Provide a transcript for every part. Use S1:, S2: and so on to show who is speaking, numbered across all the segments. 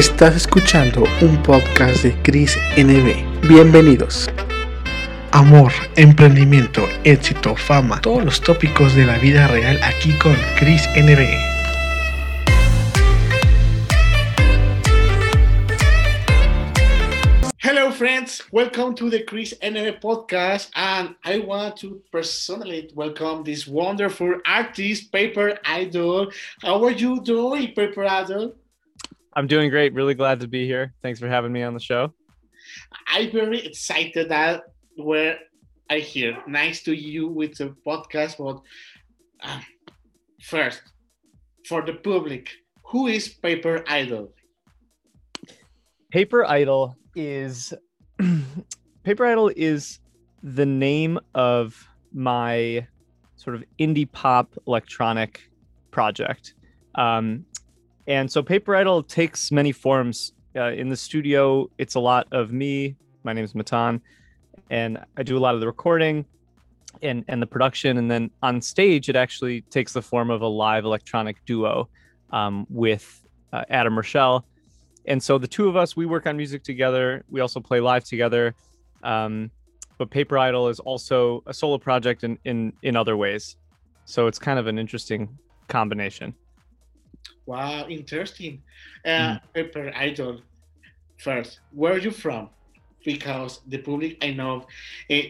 S1: Estás escuchando un podcast de Chris NB. Bienvenidos. Amor, emprendimiento, éxito, fama, todos los tópicos de la vida real aquí con Chris NB. Hello, friends. Welcome to the Chris NB podcast. And I want to personally welcome this wonderful artist, Paper Idol. How are you doing, Paper Idol?
S2: I'm doing great. Really glad to be here. Thanks for having me on the show.
S1: I'm very excited that we're I hear nice to you with the podcast. But uh, first, for the public, who is Paper Idol?
S2: Paper Idol is Paper Idol is the name of my sort of indie pop electronic project. Um, and so Paper Idol takes many forms. Uh, in the studio, it's a lot of me. My name is Matan, and I do a lot of the recording and and the production. And then on stage, it actually takes the form of a live electronic duo um, with uh, Adam Rochelle. And so the two of us, we work on music together. We also play live together. Um, but Paper Idol is also a solo project in in in other ways. So it's kind of an interesting combination.
S1: Wow, interesting. Uh, mm. Paper Idol, first, where are you from? Because the public I know, uh,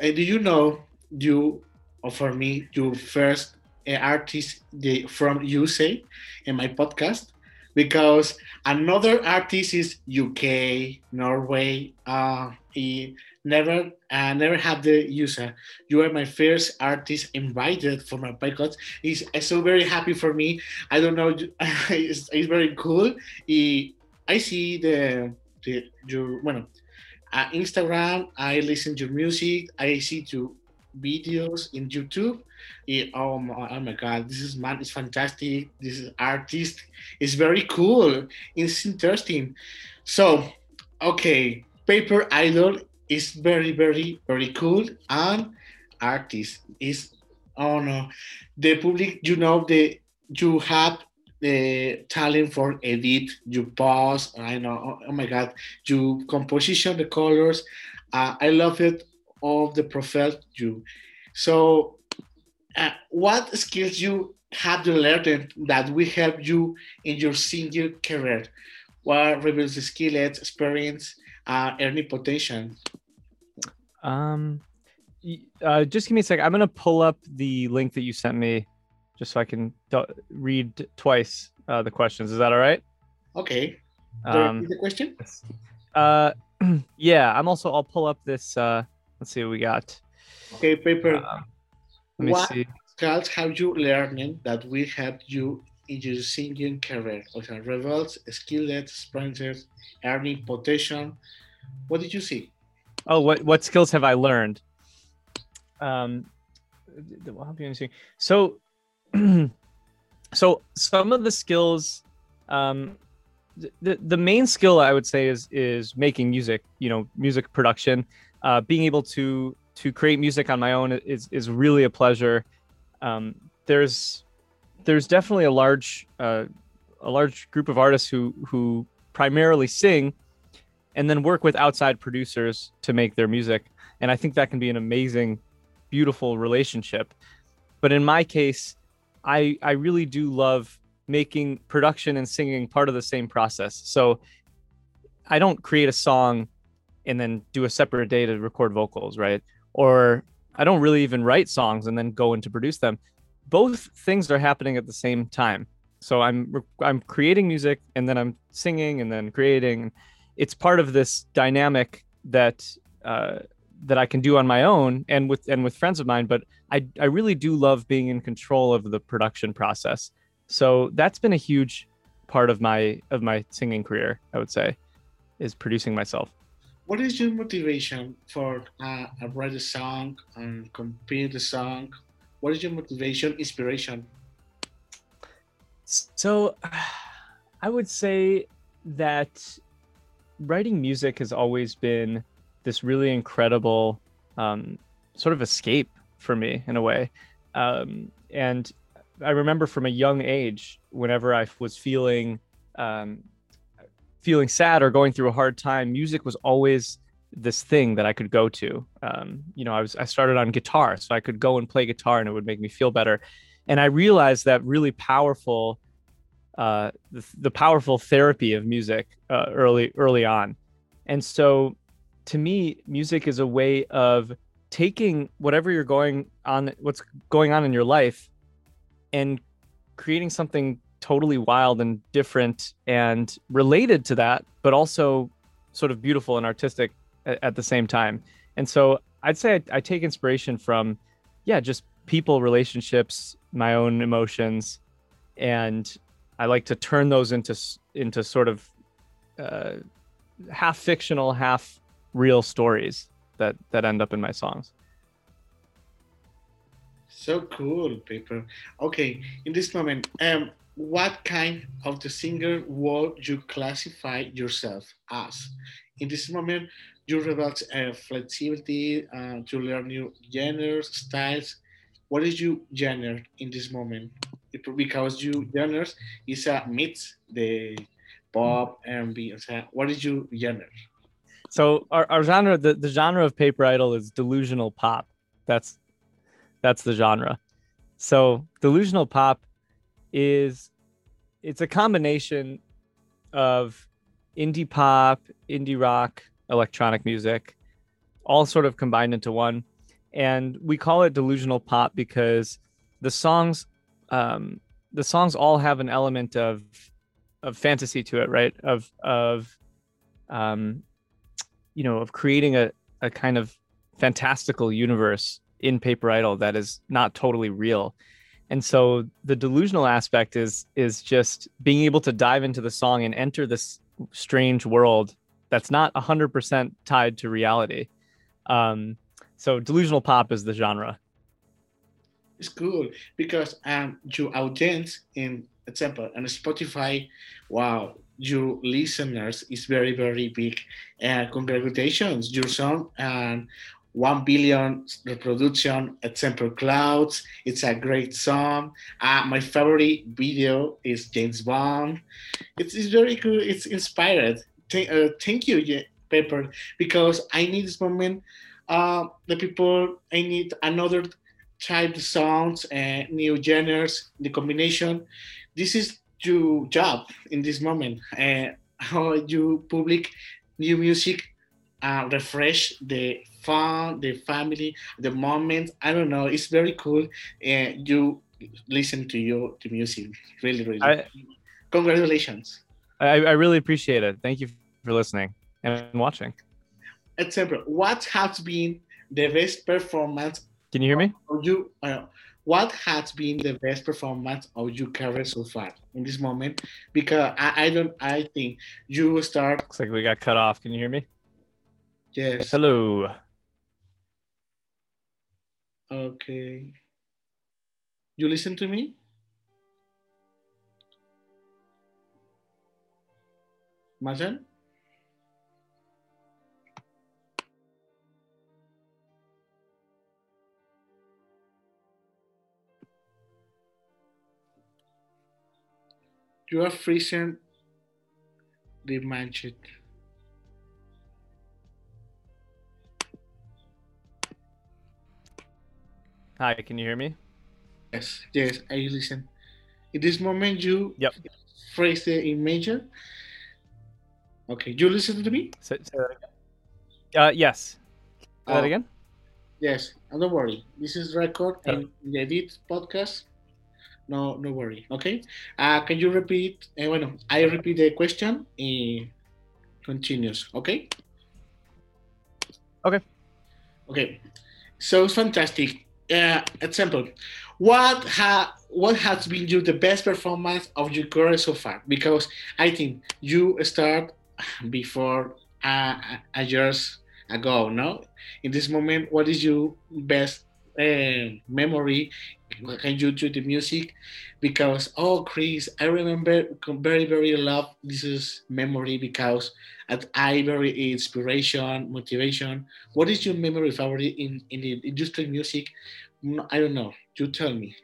S1: do you know you, or for me, you first uh, artist the, from USA in my podcast? Because another artist is UK, Norway, uh, he never uh, never have the user. You are my first artist invited for my podcast. He's, it's so very happy for me. I don't know, it's, very cool. I see the, the your bueno, uh, Instagram. I listen to music. I see to videos in YouTube. It, oh, my, oh my god, this is man, it's fantastic. This is artist. It's very cool. It's interesting. So, okay, Paper Idol is very, very, very cool. And artist is, oh no, the public, you know, the you have the talent for edit, you pause, I know, oh, oh my God, you composition, the colors. Uh, I love it, of the profile you. So, uh, what skills you have to learn that will help you in your senior career? What reveals the skills, experience, uh, earning potential?
S2: Um, uh, just give me a sec. I'm gonna pull up the link that you sent me, just so I can read twice uh, the questions. Is that all right?
S1: Okay. Um, the question?
S2: Uh, yeah. I'm also. I'll pull up this. Uh, let's see what we got.
S1: Okay, paper. Uh, me what see. skills have you learned that will help you in your singing career? Okay, rebels, skill sprinters, earning potential. What did you see?
S2: oh what what skills have i learned um so so some of the skills um the, the main skill i would say is is making music you know music production uh being able to to create music on my own is is really a pleasure um there's there's definitely a large uh a large group of artists who who primarily sing and then work with outside producers to make their music. And I think that can be an amazing, beautiful relationship. But in my case, I I really do love making production and singing part of the same process. So I don't create a song and then do a separate day to record vocals, right? Or I don't really even write songs and then go in to produce them. Both things are happening at the same time. So I'm I'm creating music and then I'm singing and then creating it's part of this dynamic that uh, that I can do on my own and with and with friends of mine. But I I really do love being in control of the production process. So that's been a huge part of my of my singing career. I would say is producing myself.
S1: What is your motivation for uh, write a song and compete the song? What is your motivation, inspiration?
S2: So, I would say that writing music has always been this really incredible um, sort of escape for me in a way. Um, and I remember from a young age, whenever I was feeling um, feeling sad or going through a hard time, music was always this thing that I could go to. Um, you know, I was I started on guitar, so I could go and play guitar, and it would make me feel better. And I realized that really powerful, uh, the, the powerful therapy of music uh, early early on. And so, to me, music is a way of taking whatever you're going on, what's going on in your life, and creating something totally wild and different and related to that, but also sort of beautiful and artistic at, at the same time. And so I'd say I, I, take inspiration from, yeah, just people, relationships, my own emotions, and I like to turn those into into sort of uh, half fictional, half real stories that that end up in my songs.
S1: So cool, Paper. Okay, in this moment, um, what kind of the singer would you classify yourself as? In this moment, you reveal uh, flexibility uh, to learn new genres, styles. What is your genre in this moment? Because you genres is a mix, the pop, R&B. What is your genre?
S2: So our, our genre, the, the genre of Paper Idol is delusional pop. That's that's the genre. So delusional pop is it's a combination of indie pop, indie rock, electronic music, all sort of combined into one. And we call it delusional pop because the songs, um, the songs all have an element of of fantasy to it, right? Of of um, you know, of creating a, a kind of fantastical universe in Paper Idol that is not totally real. And so the delusional aspect is is just being able to dive into the song and enter this strange world that's not 100% tied to reality. Um, so delusional pop is the genre.
S1: It's cool because um, your audience, in example, on Spotify, wow, your listeners is very very big. Uh, congratulations, your song and 1 billion reproduction example clouds. It's a great song. Uh, my favorite video is james bond. It's, it's very good it's inspired. Th- uh, thank you Paper because i need this moment. Uh, the people i need another type of songs and new genres the combination. This is your job in this moment uh, how you public new music uh, refresh the fun, the family, the moment. I don't know. It's very cool. And uh, you listen to your the music. Really, really. I, Congratulations.
S2: I, I really appreciate it. Thank you for listening and watching.
S1: Example, what has been the best performance?
S2: Can you hear me?
S1: You, uh, what has been the best performance of your career so far in this moment? Because I, I don't, I think you start.
S2: Looks like we got cut off. Can you hear me?
S1: Yes.
S2: Hello.
S1: Okay. You listen to me? Matan? You are freezing the magic.
S2: Hi, can you hear me?
S1: Yes, yes, I listen. In this moment, you
S2: yep.
S1: phrase the in major. Okay, you listen to me?
S2: Say, say that again. Uh, yes. Say uh, that again.
S1: Yes, and don't worry. This is record and the edit podcast. No, no worry. Okay. Uh, can you repeat? Eh, bueno, I repeat the question. Eh, continues. Okay.
S2: Okay.
S1: Okay. So it's fantastic uh, example, what ha what has been your the best performance of your career so far? Because I think you start before uh, a years ago. No, in this moment, what is your best uh, memory? Can you do the music? Because oh, Chris, I remember very very love this is memory because at I very inspiration motivation. What is your memory favorite in in the industry music? I don't know. You tell me.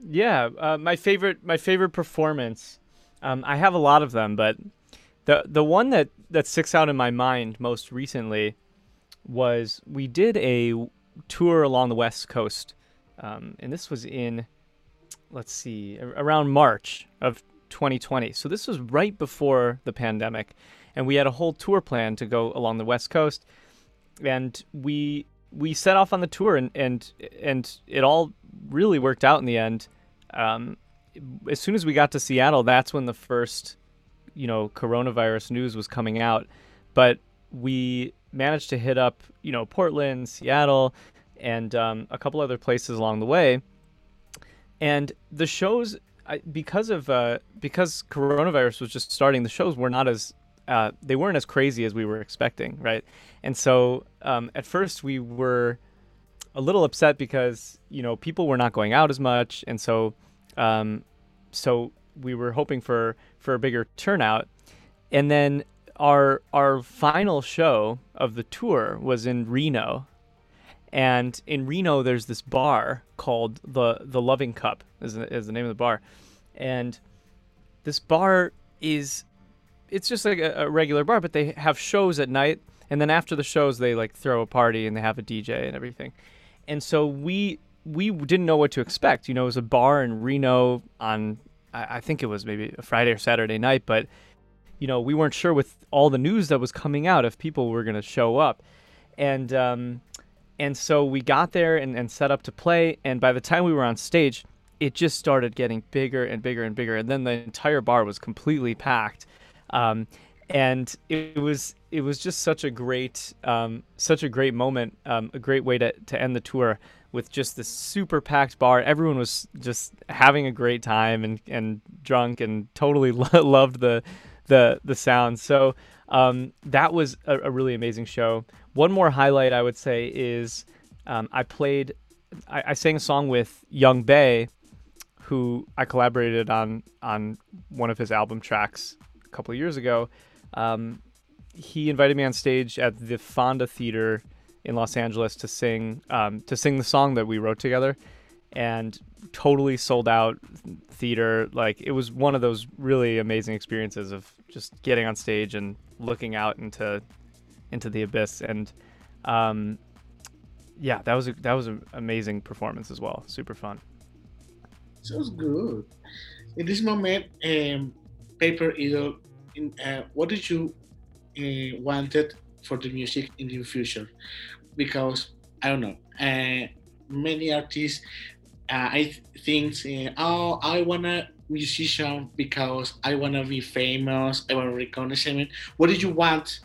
S2: Yeah, uh, my favorite my favorite performance. Um, I have a lot of them, but the the one that that sticks out in my mind most recently was we did a tour along the west coast, um, and this was in let's see around March of 2020. So this was right before the pandemic, and we had a whole tour plan to go along the west coast, and we we set off on the tour, and and and it all really worked out in the end. Um, as soon as we got to Seattle, that's when the first, you know, coronavirus news was coming out. But we managed to hit up, you know, Portland, Seattle, and um, a couple other places along the way. And the shows, because of uh, because coronavirus was just starting, the shows were not as uh, they weren't as crazy as we were expecting, right? And so um, at first we were a little upset because you know people were not going out as much, and so um, so we were hoping for for a bigger turnout, and then our our final show of the tour was in Reno, and in Reno there's this bar called the the Loving Cup is the, is the name of the bar, and this bar is it's just like a, a regular bar, but they have shows at night, and then after the shows they like throw a party and they have a DJ and everything, and so we we didn't know what to expect. You know, it was a bar in Reno on I, I think it was maybe a Friday or Saturday night, but you know, we weren't sure with all the news that was coming out if people were going to show up, and um, and so we got there and, and set up to play. And by the time we were on stage, it just started getting bigger and bigger and bigger, and then the entire bar was completely packed. Um, and it was it was just such a great um, such a great moment, um, a great way to, to end the tour with just this super packed bar. Everyone was just having a great time and, and drunk and totally loved the the the sound. So um, that was a, a, really amazing show. One more highlight I would say is um, I played I, I, sang a song with Yung Bae, who I collaborated on on one of his album tracks a couple of years ago. Um, he invited me on stage at the Fonda Theater in Los Angeles to sing um, to sing the song that we wrote together, and totally sold out theater. Like it was one of those really amazing experiences of just getting on stage and looking out into into the abyss. And um, yeah, that was a, that was an amazing performance as well. Super fun.
S1: Sounds good. In this moment, um, Paper Idol, in, uh, what did you uh, wanted for the music in the future? Because I don't know. Uh, many artists uh, I think, uh, oh, I wanna musician because I wanna be famous. I wanna reconnaissance. What did you want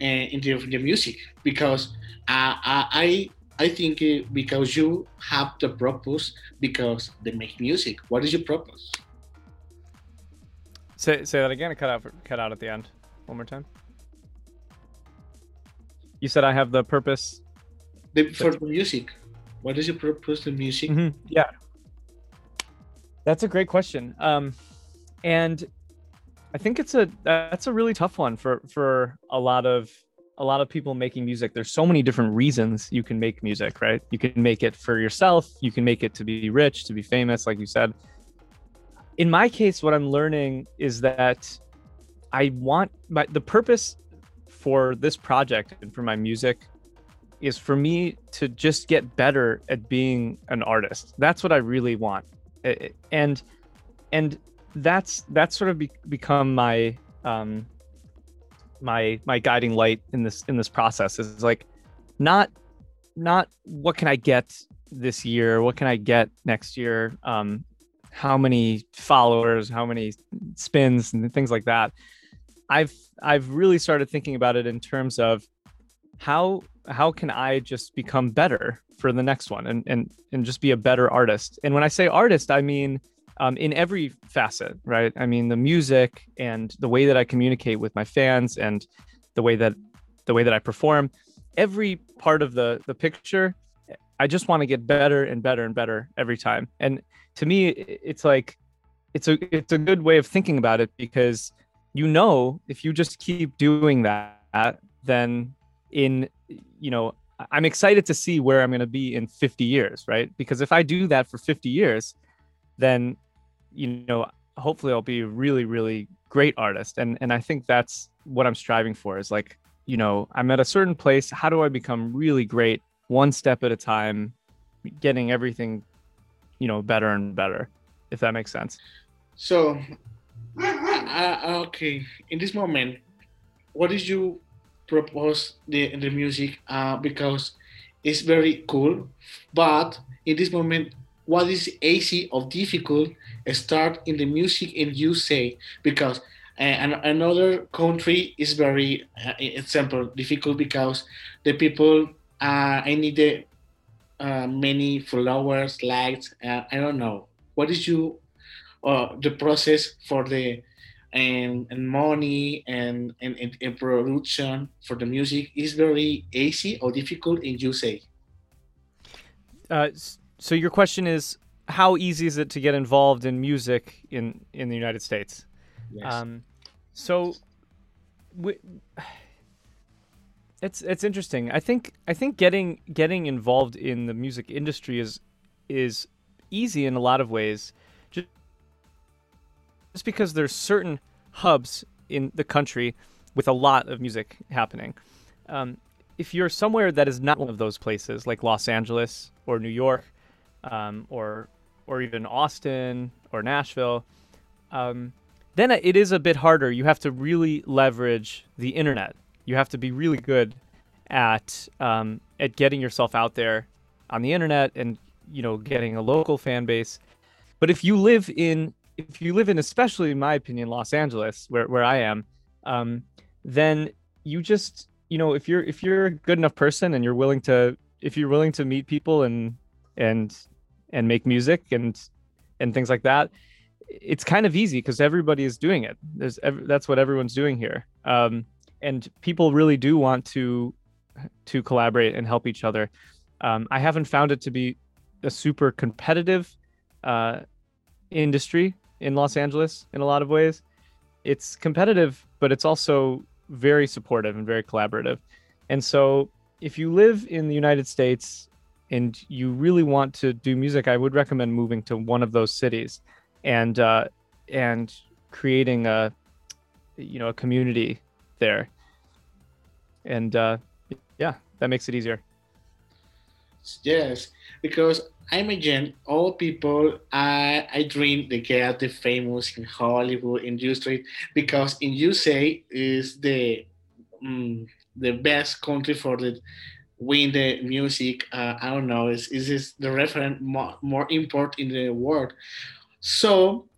S1: uh, in the, the music? Because uh, I I think uh, because you have the purpose because they make music. What is your purpose?
S2: Say say that again. Cut out cut out at the end. One more time. You said I have the purpose.
S1: The, for the music. What is your purpose in music?
S2: Mm-hmm. Yeah, that's a great question. Um, and I think it's a that's a really tough one for for a lot of a lot of people making music. There's so many different reasons you can make music, right? You can make it for yourself. You can make it to be rich, to be famous, like you said. In my case, what I'm learning is that I want my the purpose for this project and for my music is for me to just get better at being an artist. That's what I really want. And and that's that's sort of be, become my um my my guiding light in this in this process is like not not what can I get this year, what can I get next year, um how many followers, how many spins and things like that. I've I've really started thinking about it in terms of how how can I just become better for the next one and and and just be a better artist? And when I say artist, I mean um, in every facet, right? I mean the music and the way that I communicate with my fans and the way that the way that I perform, every part of the the picture. I just want to get better and better and better every time. And to me, it's like it's a it's a good way of thinking about it because you know if you just keep doing that, then in you know i'm excited to see where i'm going to be in 50 years right because if i do that for 50 years then you know hopefully I'll be a really, really great artist. And and I think that's what I'm striving for is like, you know, I'm at a certain place. How do I become really great one step at a time, getting everything, you know, better and better, if that makes sense.
S1: So, uh, okay, in this moment, what did you propose the the music? Uh, because it's very cool, but in this moment, what is easy or difficult start in the music in USA because and another country is very uh, example difficult because the people uh, I need the, uh, many followers likes uh, I don't know what is you uh, the process for the and, and money and, and, and production for the music is very easy or difficult in USA
S2: uh, so your question is how easy is it to get involved in music in in the United States?
S1: Yes. Um,
S2: so, we, it's it's interesting. I think I think getting getting involved in the music industry is is easy in a lot of ways, just because there's certain hubs in the country with a lot of music happening. Um, if you're somewhere that is not one of those places, like Los Angeles or New York, um, or or even Austin or Nashville, um, then it is a bit harder. You have to really leverage the internet. You have to be really good at um, at getting yourself out there on the internet and you know getting a local fan base. But if you live in if you live in especially in my opinion Los Angeles where where I am, um, then you just you know if you're if you're a good enough person and you're willing to if you're willing to meet people and and and make music and and things like that it's kind of easy because everybody is doing it. There's that's what everyone's doing here. Um, and people really do want to to collaborate and help each other. Um, i haven't found it to be a super competitive uh, industry in los angeles in a lot of ways it's competitive but it's also very supportive and very collaborative and so if you live in the united states and you really want to do music, I would recommend moving to one of those cities and uh, and creating a you know a community there. And uh, yeah, that makes it easier.
S1: Yes, because I imagine all people I I dream they get the famous in Hollywood industry because in USA is the um, the best country for the win the music uh, i don't know is, is the reference more, more import in the world. So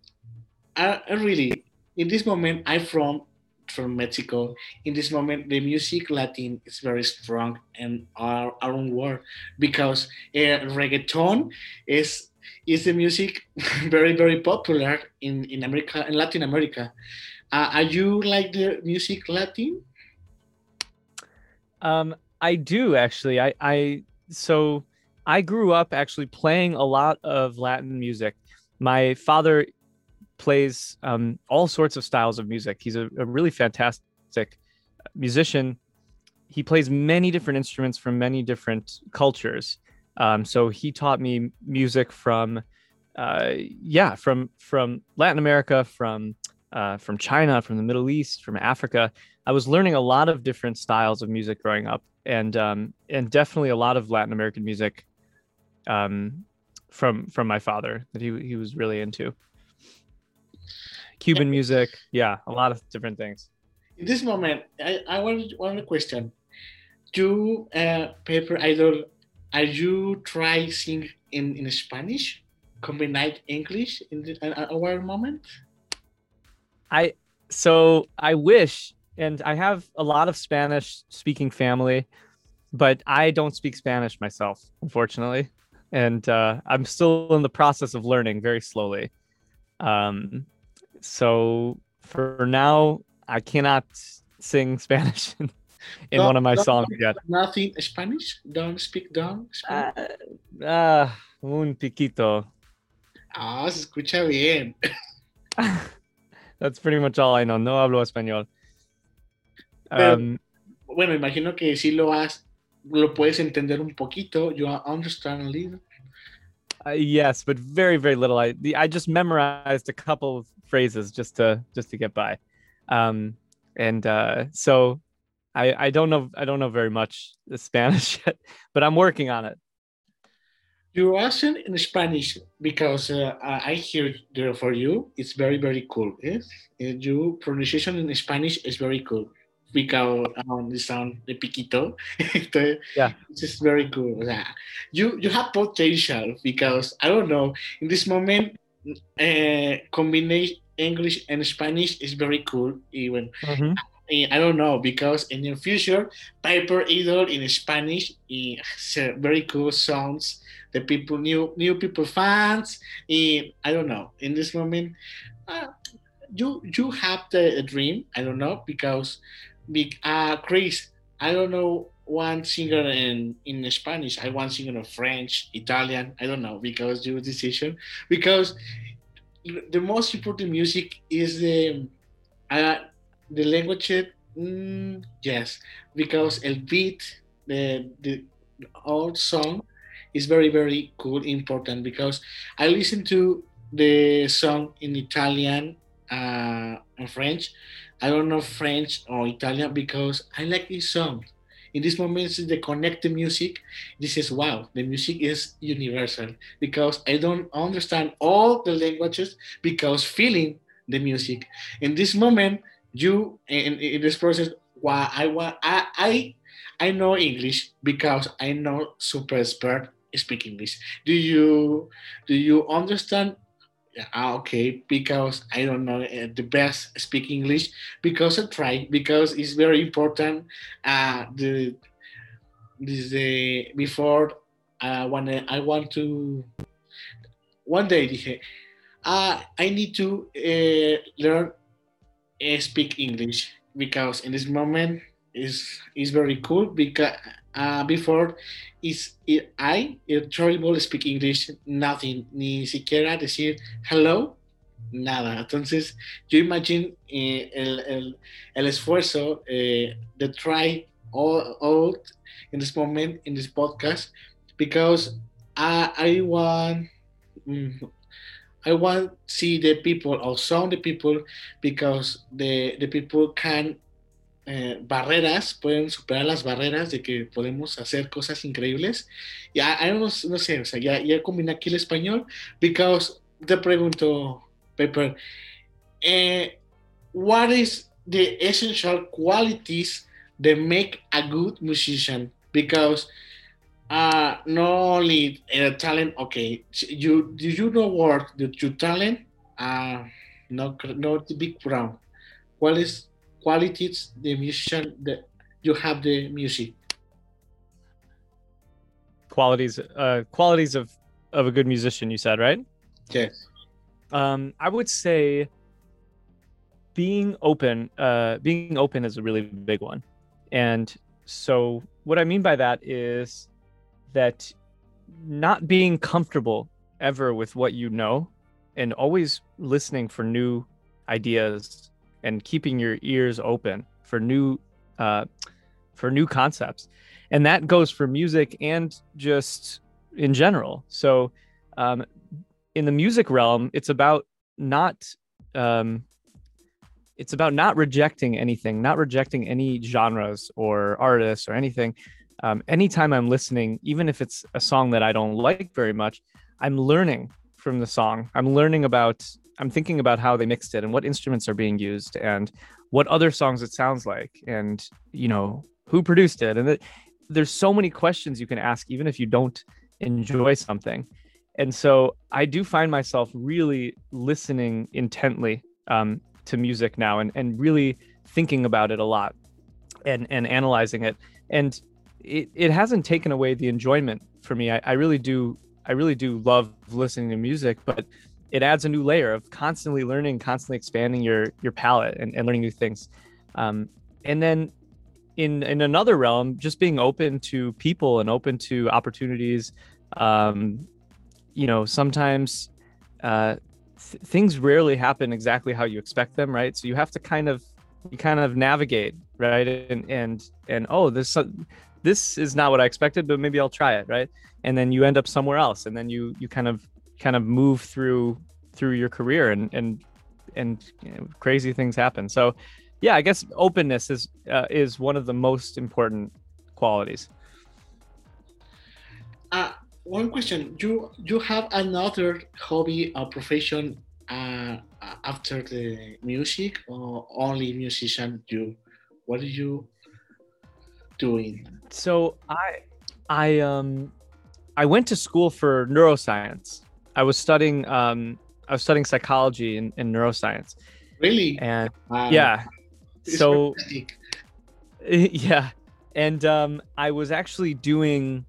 S1: I, I, really in this moment i'm from from mexico in this moment the music latin is very strong in our, our own world because uh, reggaeton is is the music very very popular in in america in latin america uh, are you like the music latin
S2: um I do actually. I I so I grew up actually playing a lot of Latin music. My father plays um, all sorts of styles of music. He's a, a really fantastic musician. He plays many different instruments from many different cultures. Um, so he taught me music from, uh, yeah, from from Latin America, from uh, from China, from the Middle East, from Africa. I was learning a lot of different styles of music growing up, and um, and definitely a lot of Latin American music um, from from my father that he he was really into. Cuban music, yeah, a lot of different things.
S1: In this moment, I, I want one question. Do uh, Paper Idol, are you try sing in, in Spanish, combine English in the, uh, our moment?
S2: I so I wish and I have a lot of Spanish speaking family, but I don't speak Spanish myself, unfortunately. And uh, I'm still in the process of learning very slowly. Um, so for now, I cannot sing Spanish in, in one of my songs yet.
S1: Nothing Spanish? Don't speak down?
S2: Uh, uh, un piquito.
S1: Ah, se escucha bien.
S2: That's pretty much all I know. No hablo español.
S1: Pero, um, bueno, imagino que si lo has, lo puedes entender un poquito. You understand a little.
S2: Uh, yes, but very very little. I the, I just memorized a couple of phrases just to just to get by, um, and uh, so I I don't know I don't know very much Spanish yet, but I'm working on it.
S1: Your accent in Spanish, because uh, I hear there for you, it's very very cool. Yes, your pronunciation in Spanish is very cool. Because on the sound the piquito,
S2: yeah,
S1: it's just very cool. Yeah. You you have potential because I don't know in this moment, uh, combination English and Spanish is very cool. Even
S2: Mhm.
S1: I don't know because in the future, Piper Idol in Spanish is very cool songs. The people, new new people fans. And I don't know. In this moment, uh, you you have the dream. I don't know because, be- uh, Chris. I don't know one singer in in Spanish. I want singer in French, Italian. I don't know because your decision. Because the most important music is the uh, the language, mm, yes, because el beat, the the old song is very very cool, important because I listen to the song in Italian uh, and French. I don't know French or Italian because I like this song. In this moment, the connected music. This is wow. The music is universal because I don't understand all the languages because feeling the music. In this moment, you in, in this process wow, i i i i know english because i know super expert speak english do you do you understand okay because i don't know uh, the best speak english because i try because it's very important uh the this uh, before uh when I, I want to one day uh, i need to uh, learn uh, speak English because in this moment is is very cool because uh, before is it, I terrible speak English nothing ni siquiera decir hello nada. Entonces yo imagine eh, el, el, el esfuerzo eh, try all, all in this moment in this podcast because I I want mm, I want see the people or some the people because the, the people can eh, barreras, pueden superar las barreras de que podemos hacer cosas increíbles. I don't know, no sé, o sea, ya, ya aquí el español because te pregunto, Pepper, eh, what is the essential qualities that make a good musician? Because uh, not only uh, talent. Okay, you do you know what the your talent? Uh, not not the big brown. What is qualities the musician that you have the music?
S2: Qualities uh qualities of of a good musician, you said, right?
S1: Yes.
S2: Um, I would say being open, uh, being open is a really big one. And so what I mean by that is that not being comfortable ever with what you know and always listening for new ideas and keeping your ears open for new uh, for new concepts. And that goes for music and just in general. So um, in the music realm it's about not um, it's about not rejecting anything not rejecting any genres or artists or anything. Um, anytime i'm listening even if it's a song that i don't like very much i'm learning from the song. I'm learning about i'm thinking about how they mixed it and what instruments are being used and what other songs it sounds like and you know who produced it. And it, there's so many questions you can ask even if you don't enjoy something. And so i do find myself really listening intently um, to music now and, and really thinking about it a lot and and analyzing it. And it, it hasn't taken away the enjoyment for me. I, I really do i really do love listening to music but it adds a new layer of constantly learning constantly expanding your your palette and, and learning new things. Um, and then in in another realm just being open to people and open to opportunities um, you know sometimes uh, th- things rarely happen exactly how you expect them right? So you have to kind of you kind of navigate right? And and and oh this this is not what I expected, but maybe I'll try it, right? And then you end up somewhere else, and then you you kind of kind of move through through your career, and and and you know, crazy things happen. So, yeah, I guess openness is uh, is one of the most important qualities.
S1: Uh, one question: You you have another hobby or profession uh, after the music, or only musician? You, what are you doing?
S2: So I I um I went to school for neuroscience. I was studying um I was studying psychology and, and neuroscience.
S1: Really?
S2: And yeah. So
S1: fantastic.
S2: yeah. And um I was actually doing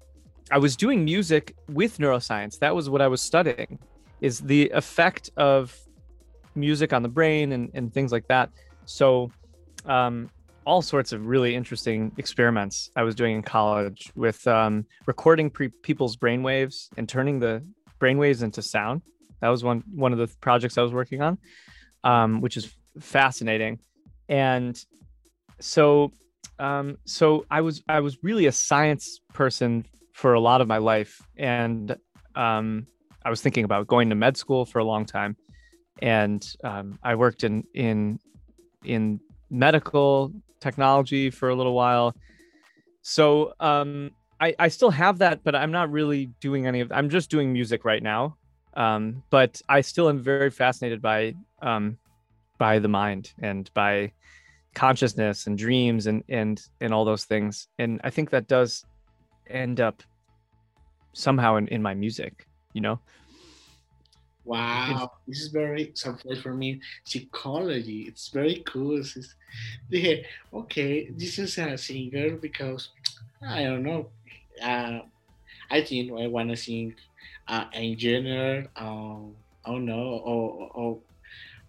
S2: I was doing music with neuroscience. That was what I was studying is the effect of music on the brain and, and things like that. So um all sorts of really interesting experiments I was doing in college with um, recording pre- people's brainwaves and turning the brainwaves into sound. That was one one of the projects I was working on, um, which is fascinating. And so, um, so I was I was really a science person for a lot of my life, and um, I was thinking about going to med school for a long time, and um, I worked in in in medical technology for a little while. So um, I, I still have that, but I'm not really doing any of. I'm just doing music right now. Um, but I still am very fascinated by um, by the mind and by consciousness and dreams and and and all those things. And I think that does end up somehow in, in my music. You know.
S1: Wow, this is very surprise for me. Psychology, it's very cool. It's, yeah, okay, this is a singer because I don't know. Uh, I think I want to think uh, engineer. Um, I don't know, or or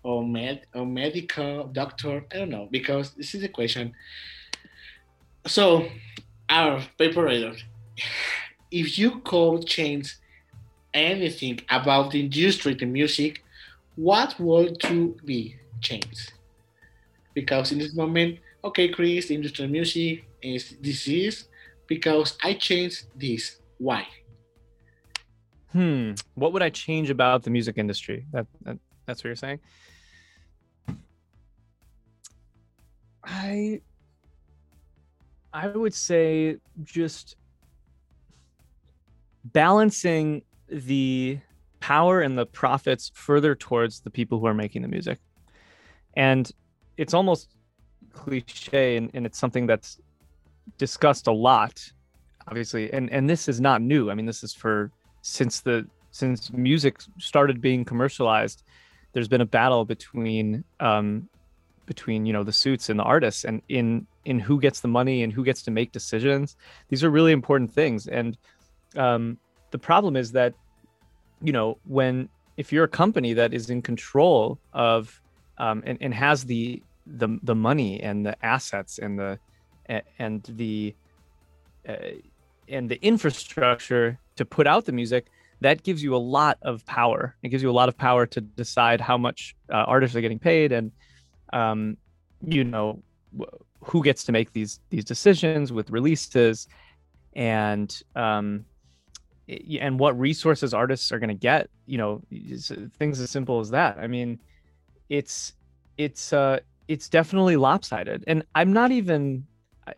S1: or med or medical doctor. I don't know because this is a question. So, our paper writer, if you could change anything about the industry, the music, what would to be changed? Because in this moment, okay, Chris, the industry of music is is because I changed this. Why?
S2: Hmm. What would I change about the music industry? That, that that's what you're saying. I I would say just balancing the power and the profits further towards the people who are making the music. And it's almost cliche and, and it's something that's discussed a lot, obviously. And and this is not new. I mean, this is for since the since music started being commercialized, there's been a battle between um between you know the suits and the artists and in in who gets the money and who gets to make decisions. These are really important things. And um the problem is that you know when if you're a company that is in control of um, and, and has the the the money and the assets and the and the uh, and the infrastructure to put out the music that gives you a lot of power. It gives you a lot of power to decide how much uh, artists are getting paid and um, you know who gets to make these these decisions with releases and um, and what resources artists are going to get you know things as simple as that. I mean it's it's uh it's definitely lopsided. And i'm not even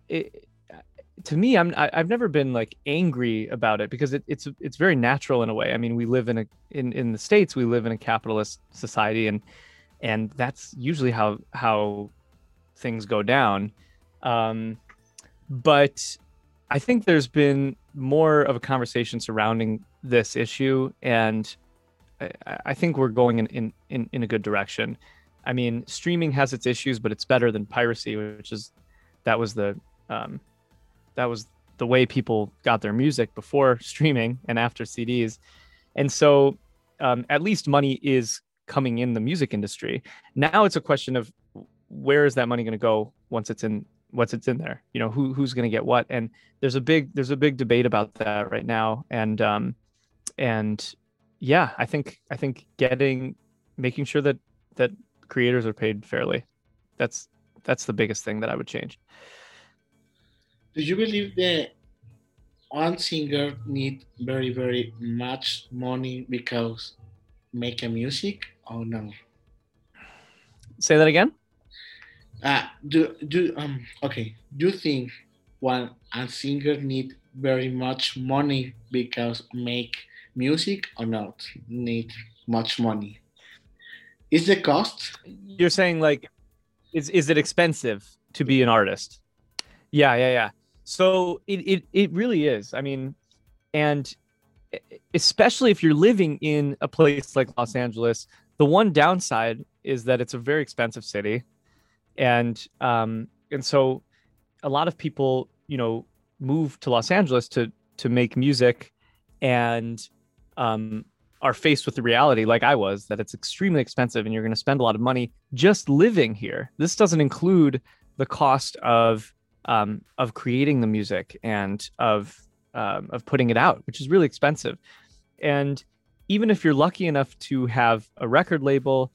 S2: it, to me i'm I, i've never been like angry about it because it, it's it's very natural in a way i mean we live in a in in the states we live in a capitalist society and and that's usually how how things go down um but i think there's been more of a conversation surrounding this issue, and I, I think we're going in, in, in, in a good direction. I mean, streaming has its issues, but it's better than piracy, which is that was the um, that was the way people got their music before streaming and after CDs, and so um, at least money is coming in the music industry. Now it's a question of where is that money going to go once it's in what's it's in there? You know who who's going to get what? And there's a big there's a big debate about that right now. And um and yeah i think i think getting making sure that that creators are paid fairly. That's that's the biggest thing that i would change
S1: do you believe that one singer need very very much money because make a music or no?
S2: Say that again.
S1: Uh, do do um okay. Do you think one a singer need very much money because make music or not need much money? Is the cost?
S2: You're saying like, is is it expensive to be an artist? Yeah, yeah, yeah. So it it it really is. I mean, and especially if you're living in a place like Los Angeles, the one downside is that it's a very expensive city, and um and so a lot of people, you know, move to Los Angeles to to make music, and um are faced with the reality, like I was, that it's extremely expensive and you're going to spend a lot of money just living here. This doesn't include the cost of um, of creating the music and of um, of putting it out, which is really expensive. And even if you're lucky enough to have a record label,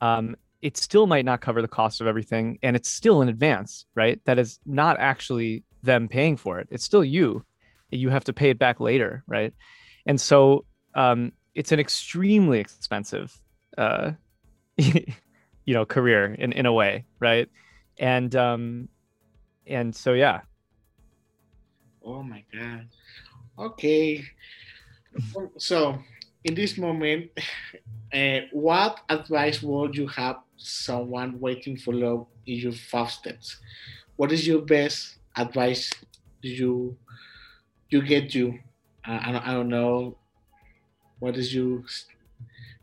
S2: um, it still might not cover the cost of everything, and it's still in advance, right? That is not actually them paying for it. It's still you. You have to pay it back later, right? And so um, it's an extremely expensive, uh, you know, career in in a way, right? And um, and so yeah.
S1: Oh my god. Okay. So in this moment, uh, what advice would you have someone waiting for love in your five steps? What is your best advice you you get you? Uh, I, don't, I don't know. What is your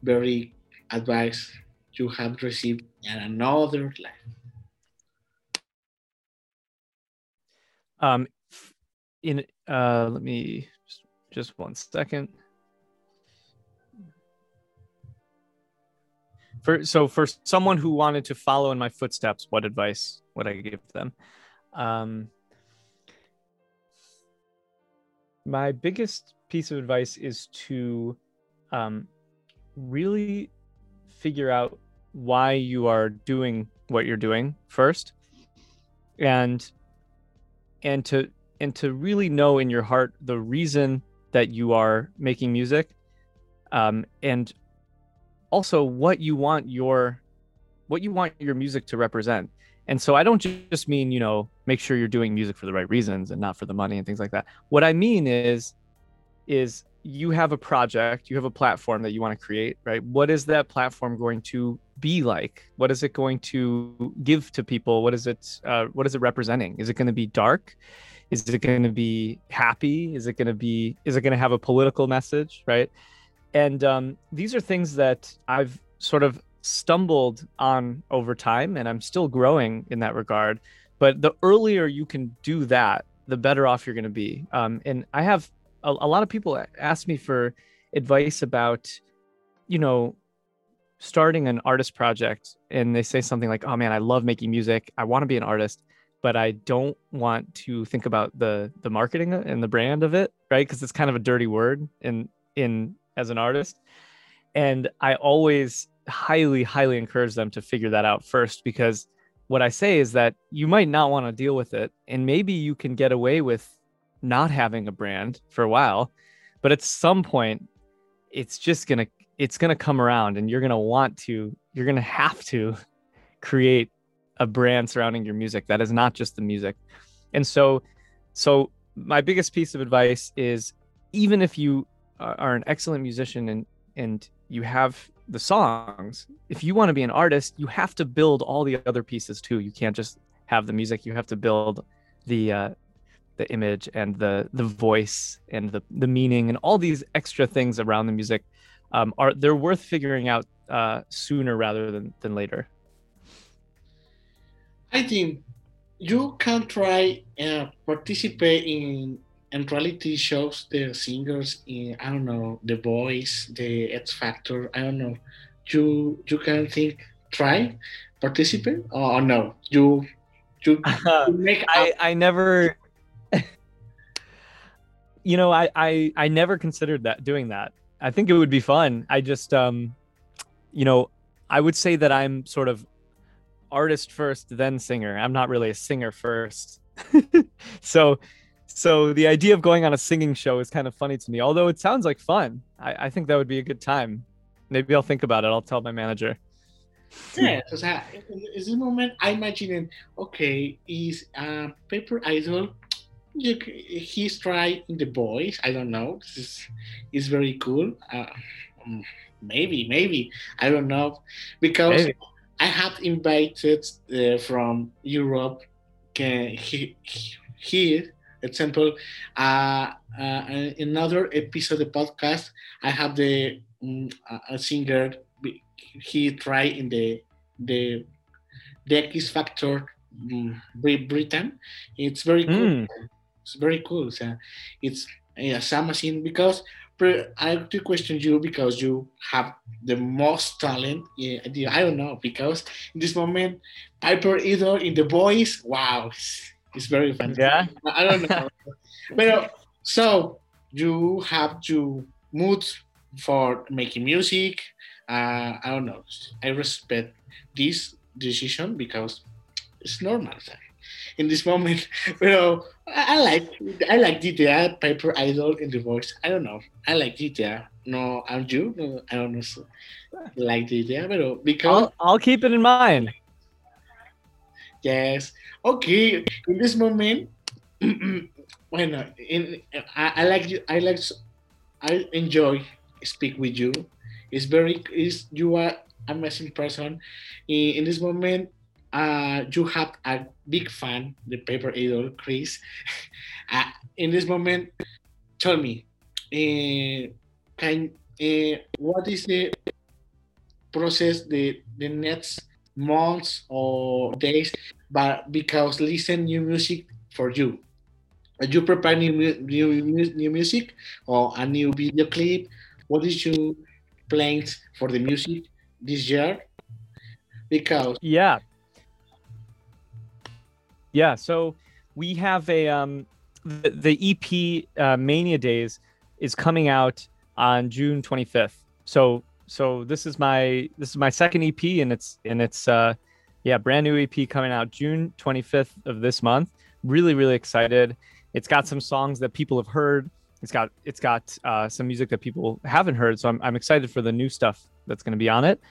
S1: very advice you have received in another life?
S2: Um, in uh, let me just, just one second. For so for someone who wanted to follow in my footsteps, what advice would I give them? Um, my biggest piece of advice is to um, really figure out why you are doing what you're doing first. And and to and to really know in your heart the reason that you are making music um, and also what you want your what you want your music to represent. And so i don't just mean you know make sure you're doing music for the right reasons and not for the money and things like that. What i mean is is you have a project you have a platform that you want to create right? What is that platform going to be like? What is it going to give to people? What is it uh, what is it representing? Is it going to be dark? Is it going to be happy? Is it going to be is it going to have a political message right? And um, these are things that i've sort of stumbled on over time and i'm still growing in that regard. But the earlier you can do that the better off you're going to be. Um, and i have a, a lot of people ask me for advice about you know starting an artist project and they say something like, "Oh man, I love making music. I want to be an artist, but I don't want to think about the the marketing and the brand of it, right? Because it's kind of a dirty word in in as an artist." And I always highly highly encourage them to figure that out first because what I say is that you might not want to deal with it and maybe you can get away with not having a brand for a while, but at some point it's just to it's to come around and you're to want to you're to have to create a brand surrounding your music that is not just the music. And so so my biggest piece of advice is even if you are an excellent musician and and you have the songs if you want to be an artist you have to build all the other pieces too. You can't just have the music you have to build the uh, the image and the the voice and the the meaning and all these extra things around the music um, are they're worth figuring out uh, sooner rather than, than later.
S1: I think you can try uh, participate in in reality shows the singers in I don't know the voice the X Factor I don't know. You you can think try participate? Or no. You you,
S2: you make I, I never you know I, I I never considered that doing that I think it would be fun. I just, um, you know, I would say that I'm sort of artist first, then singer. I'm not really a singer first. so, so the idea of going on a singing show is kind of funny to me. Although it sounds like fun, I, I think that would be a good time. Maybe I'll think about it. I'll tell my manager.
S1: Yeah, o sea, en ese momento I imagine, okay, is uh, Paper Idol, you, he's trying in the voice. I don't know. This is, is very cool. Uh, um, maybe, maybe I don't know, because maybe. I have invited uh, from Europe. Can he, he example, uh, uh, another episode of the podcast, I have the um, a singer. He tried in the the the X Factor um, Britain. It's very cool. Mm. It's very cool. So it's yeah, some machine because I have to question you because you have the most talent. Yeah, I don't know because in this moment, Paper Idol in the voice, wow, it's it's very fun.
S2: Yeah.
S1: I don't know. but so you have to mood for making music. Uh, I don't know. I respect this decision because it's normal. In this moment, you know, I, I like I like DTA Paper Idol in the voice. I don't know. I like DTA. No, I'm you. No, I don't know. So, like DTA, but because
S2: I'll, I'll keep it in mind.
S1: Yes. Okay. In this moment, bueno, in, I, I like you. I like. I enjoy speak with you. It's very. Is you are amazing person. In, in this moment, uh, you have a big fan, the paper idol, Chris. uh, in this moment, tell me, uh, can uh, what is the process the the next months or days but because listen new music for you. You prepare new, new, new music or a new video clip? What is your plans for the music this year? Because
S2: yeah yeah so we have a um the, the ep uh, mania days is coming out on june 25th so so this is my this is my second ep and it's and it's uh yeah, brand new EP coming out June 25th of this month. Really, really excited. It's got some songs that people have heard. It's got it's got uh, some music that people haven't heard. So I'm I'm excited for the new stuff that's going to be on it.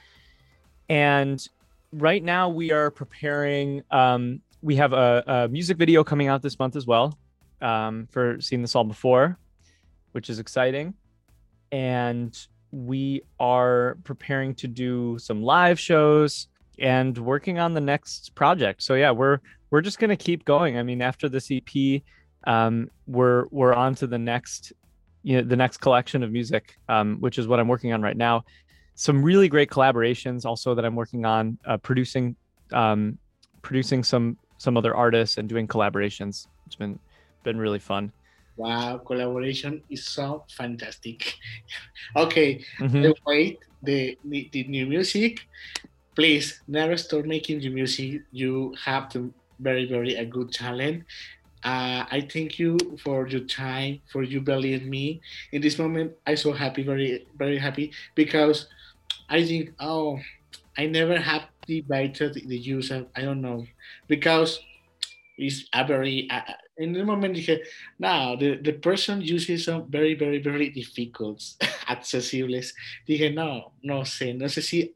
S2: And right now we are preparing. Um, we have a, a music video coming out this month as well um, for seeing this all before, which is exciting. And we are preparing to do some live shows and working on the next project. So yeah, we're we're just gonna keep going. I mean, after this EP, um, we're we're on to the next, you know, the next collection of music, um, which is what I'm working on right now. Some really great collaborations also that I'm working on, uh, producing, um, producing some some other artists and doing collaborations. It's been been really fun.
S1: Wow, collaboration is so fantastic. okay, mm-hmm. wait the, the the new music please never stop making your music. You have to very, very a good talent. Uh, I thank you for your time, for you believe me. In this moment, I'm so happy, very, very happy because I think, oh, I never have debated the user. I don't know because it's a very uh, in the moment dije, no, the, the person uses some very, very, very difficult accessibles. Dije, no, no sé, no sé si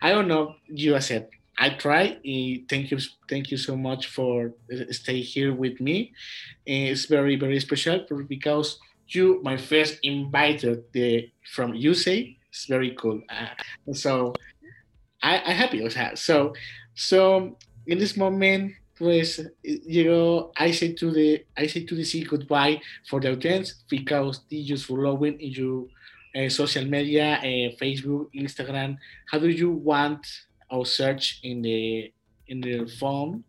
S1: I don't know. You said I try. Thank you, thank you so much for uh, stay here with me. It's very very special because you my first invited the from USA. It's very cool. Uh, so I I happy with that. So so in this moment pues you know I say to the I say to the sea goodbye for the audience because they just following you uh, social media, uh, Facebook, Instagram. How do you want or search in the in the phone?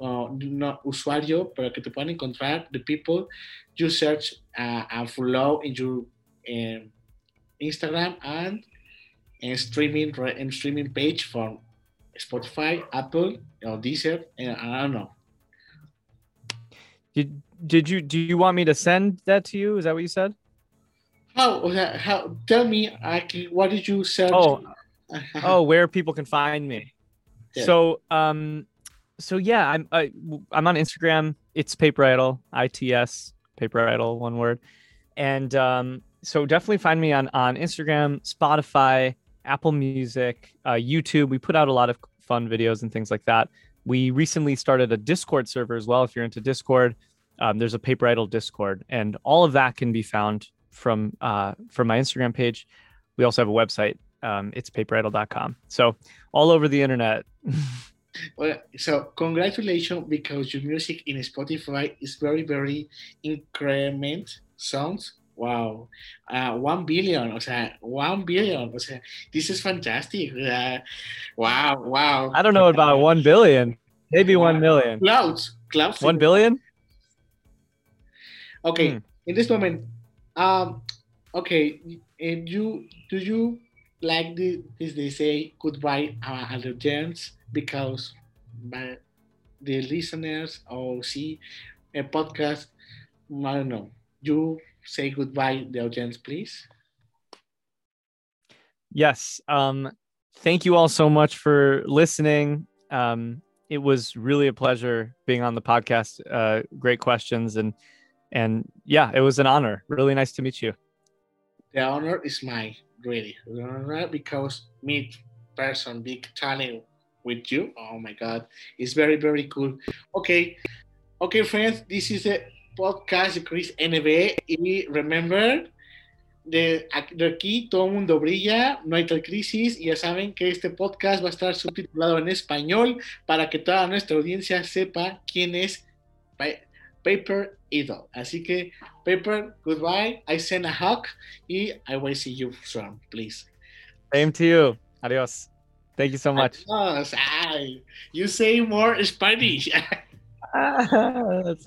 S1: Uh, no, usuario para que te puedan encontrar the people you search uh, and follow in your um, Instagram and, and streaming and streaming page from Spotify, Apple, or Deezer, and I don't know.
S2: Did did you do you want me to send that to you? Is that what you said?
S1: How? How? Tell me, what did you search?
S2: Oh, oh, where people can find me. Yeah. So, um, so yeah, I'm I, am i am on Instagram. It's Paper Idol, I T S Paper Idol, one word. And um, so definitely find me on on Instagram, Spotify, Apple Music, uh, YouTube. We put out a lot of fun videos and things like that. We recently started a Discord server as well. If you're into Discord, um, there's a Paper Idol Discord, and all of that can be found from uh, from my Instagram page. We also have a website. Um, it's paperidol.com. So all over the internet.
S1: well, so congratulations because your music in Spotify is very very increment sounds. Wow, uh, one billion, o sea, one billion, o sea, this is fantastic. Uh, wow, wow.
S2: I don't know about one billion, maybe one million.
S1: Clouds, clouds.
S2: One billion.
S1: Okay, hmm. in this moment, um, okay, and you do you like the this they say goodbye uh, allergens because by the listeners or see a podcast, I don't know. You say goodbye, the audience, please.
S2: Yes. Um, thank you all so much for listening. Um, it was really a pleasure being on the podcast. Uh, great questions and and yeah, it was an honor. Really nice to meet you.
S1: The honor is mine, really, because meet person, big talent with you. Oh my God, it's very very cool. Okay, okay, friends, this is the podcast de Chris NB y remember de, de, aquí todo el mundo brilla, no hay tal crisis y ya saben que este podcast va a estar subtitulado en español para que toda nuestra audiencia sepa quién es Paper Idol. Así que, Paper, goodbye. I send a hug y I will see you soon, please.
S2: Same to you. Adios. Thank you so much.
S1: Adios. Ay, you say more Spanish.
S2: That's